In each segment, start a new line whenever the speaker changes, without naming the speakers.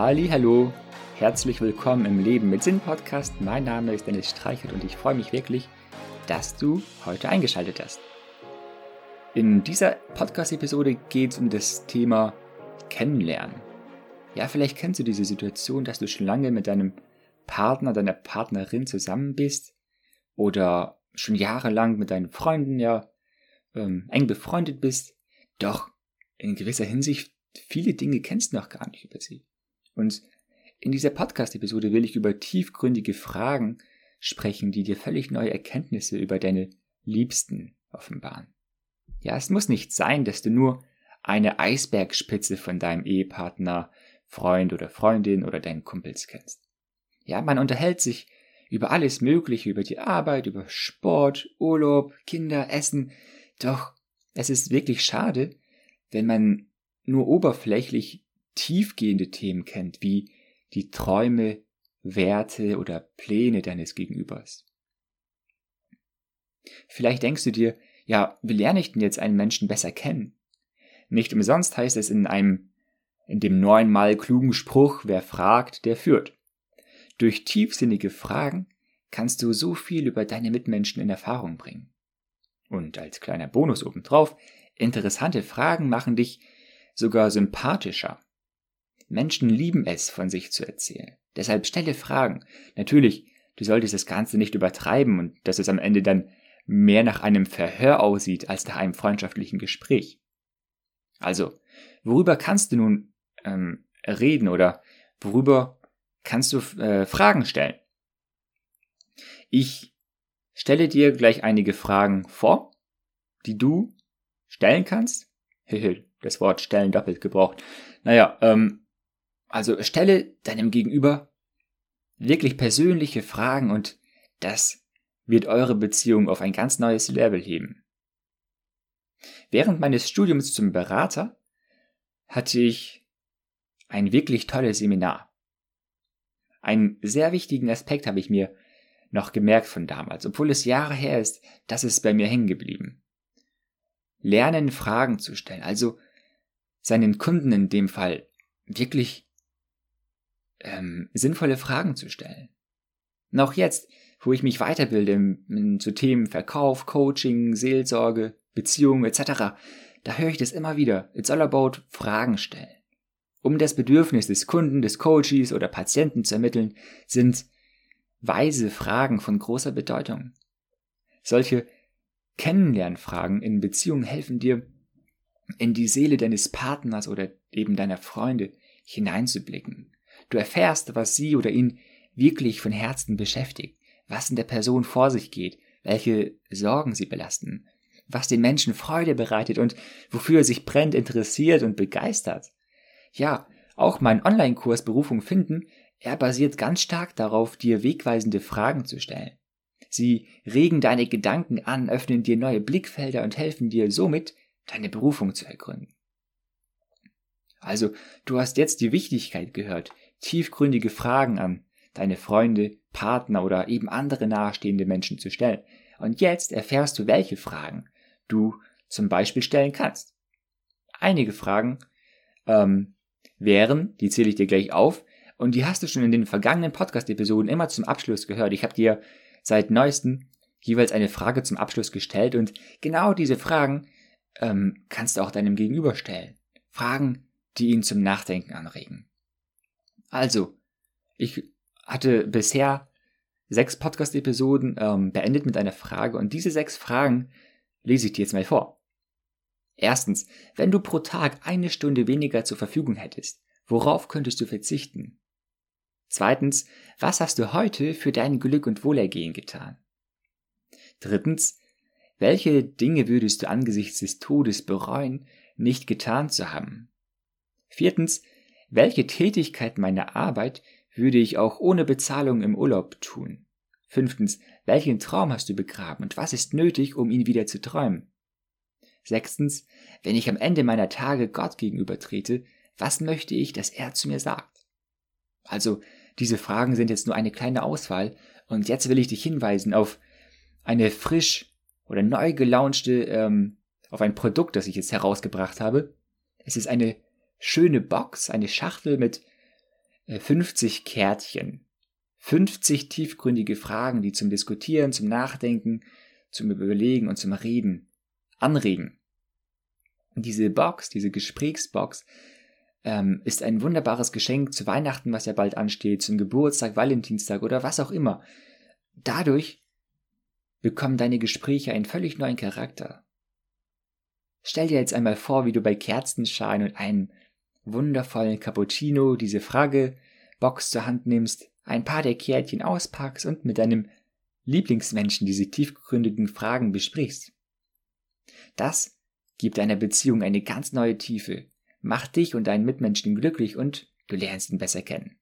Halli, hallo, herzlich willkommen im Leben mit Sinn Podcast. Mein Name ist Dennis Streichert und ich freue mich wirklich, dass du heute eingeschaltet hast. In dieser Podcast-Episode geht es um das Thema Kennenlernen. Ja, vielleicht kennst du diese Situation, dass du schon lange mit deinem Partner, deiner Partnerin zusammen bist oder schon jahrelang mit deinen Freunden ja ähm, eng befreundet bist, doch in gewisser Hinsicht viele Dinge kennst du noch gar nicht über sie. Und in dieser Podcast-Episode will ich über tiefgründige Fragen sprechen, die dir völlig neue Erkenntnisse über deine Liebsten offenbaren. Ja, es muss nicht sein, dass du nur eine Eisbergspitze von deinem Ehepartner, Freund oder Freundin oder deinen Kumpels kennst. Ja, man unterhält sich über alles Mögliche, über die Arbeit, über Sport, Urlaub, Kinder, Essen. Doch es ist wirklich schade, wenn man nur oberflächlich tiefgehende Themen kennt, wie die Träume, Werte oder Pläne deines Gegenübers. Vielleicht denkst du dir, ja, wie lerne ich denn jetzt einen Menschen besser kennen? Nicht umsonst heißt es in einem, in dem neunmal klugen Spruch, wer fragt, der führt. Durch tiefsinnige Fragen kannst du so viel über deine Mitmenschen in Erfahrung bringen. Und als kleiner Bonus obendrauf, interessante Fragen machen dich sogar sympathischer. Menschen lieben es, von sich zu erzählen. Deshalb stelle Fragen. Natürlich, du solltest das Ganze nicht übertreiben und dass es am Ende dann mehr nach einem Verhör aussieht als nach einem freundschaftlichen Gespräch. Also, worüber kannst du nun ähm, reden oder worüber kannst du äh, Fragen stellen? Ich stelle dir gleich einige Fragen vor, die du stellen kannst. das Wort stellen doppelt gebraucht. Naja, ähm, also stelle deinem Gegenüber wirklich persönliche Fragen und das wird eure Beziehung auf ein ganz neues Level heben. Während meines Studiums zum Berater hatte ich ein wirklich tolles Seminar. Einen sehr wichtigen Aspekt habe ich mir noch gemerkt von damals, obwohl es Jahre her ist, das ist bei mir hängen geblieben. Lernen, Fragen zu stellen, also seinen Kunden in dem Fall wirklich ähm, sinnvolle Fragen zu stellen. Auch jetzt, wo ich mich weiterbilde zu Themen Verkauf, Coaching, Seelsorge, Beziehungen etc., da höre ich das immer wieder. It's all about Fragen stellen. Um das Bedürfnis des Kunden, des Coaches oder Patienten zu ermitteln, sind weise Fragen von großer Bedeutung. Solche Kennenlernfragen in Beziehungen helfen dir, in die Seele deines Partners oder eben deiner Freunde hineinzublicken. Du erfährst, was sie oder ihn wirklich von Herzen beschäftigt, was in der Person vor sich geht, welche Sorgen sie belasten, was den Menschen Freude bereitet und wofür er sich brennt, interessiert und begeistert. Ja, auch mein Online-Kurs Berufung finden, er basiert ganz stark darauf, dir wegweisende Fragen zu stellen. Sie regen deine Gedanken an, öffnen dir neue Blickfelder und helfen dir somit, deine Berufung zu ergründen. Also, du hast jetzt die Wichtigkeit gehört, tiefgründige Fragen an deine Freunde, Partner oder eben andere nahestehende Menschen zu stellen. Und jetzt erfährst du, welche Fragen du zum Beispiel stellen kannst. Einige Fragen ähm, wären, die zähle ich dir gleich auf, und die hast du schon in den vergangenen Podcast-Episoden immer zum Abschluss gehört. Ich habe dir seit neuestem jeweils eine Frage zum Abschluss gestellt und genau diese Fragen ähm, kannst du auch deinem Gegenüber stellen. Fragen, die ihn zum Nachdenken anregen. Also, ich hatte bisher sechs Podcast-Episoden ähm, beendet mit einer Frage und diese sechs Fragen lese ich dir jetzt mal vor. Erstens, wenn du pro Tag eine Stunde weniger zur Verfügung hättest, worauf könntest du verzichten? Zweitens, was hast du heute für dein Glück und Wohlergehen getan? Drittens, welche Dinge würdest du angesichts des Todes bereuen, nicht getan zu haben? Viertens, welche Tätigkeit meiner Arbeit würde ich auch ohne Bezahlung im Urlaub tun? Fünftens, welchen Traum hast du begraben und was ist nötig, um ihn wieder zu träumen? Sechstens, wenn ich am Ende meiner Tage Gott gegenüber trete, was möchte ich, dass er zu mir sagt? Also, diese Fragen sind jetzt nur eine kleine Auswahl und jetzt will ich dich hinweisen auf eine frisch oder neu gelaunchte, ähm, auf ein Produkt, das ich jetzt herausgebracht habe. Es ist eine schöne Box, eine Schachtel mit 50 Kärtchen. 50 tiefgründige Fragen, die zum Diskutieren, zum Nachdenken, zum Überlegen und zum Reden anregen. Diese Box, diese Gesprächsbox, ähm, ist ein wunderbares Geschenk zu Weihnachten, was ja bald ansteht, zum Geburtstag, Valentinstag oder was auch immer. Dadurch bekommen deine Gespräche einen völlig neuen Charakter. Stell dir jetzt einmal vor, wie du bei Kerzenschein und einem wundervollen Cappuccino diese Fragebox zur Hand nimmst, ein paar der Kärtchen auspackst und mit deinem Lieblingsmenschen diese tiefgründigen Fragen besprichst. Das gibt deiner Beziehung eine ganz neue Tiefe, macht dich und deinen Mitmenschen glücklich und du lernst ihn besser kennen.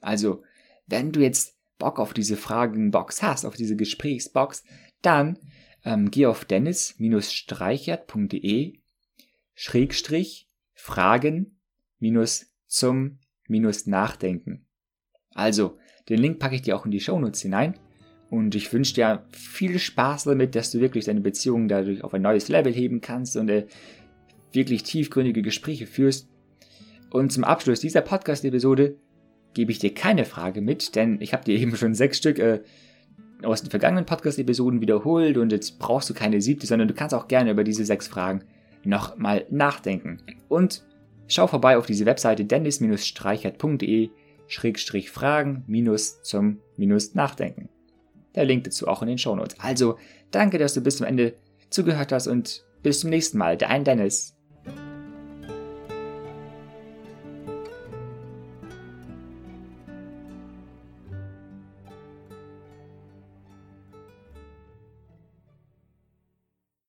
Also, wenn du jetzt Bock auf diese Fragenbox hast, auf diese Gesprächsbox, dann ähm, geh auf dennis-streichert.de Schrägstrich Fragen minus zum minus Nachdenken. Also, den Link packe ich dir auch in die Shownotes hinein. Und ich wünsche dir viel Spaß damit, dass du wirklich deine Beziehung dadurch auf ein neues Level heben kannst und äh, wirklich tiefgründige Gespräche führst. Und zum Abschluss dieser Podcast-Episode gebe ich dir keine Frage mit, denn ich habe dir eben schon sechs Stück äh, aus den vergangenen Podcast-Episoden wiederholt und jetzt brauchst du keine siebte, sondern du kannst auch gerne über diese sechs Fragen nochmal nachdenken. Und schau vorbei auf diese Webseite dennis-streichert.de Fragen minus zum Nachdenken. Der Link dazu auch in den Shownotes. Also, danke, dass du bis zum Ende zugehört hast und bis zum nächsten Mal. Dein Dennis.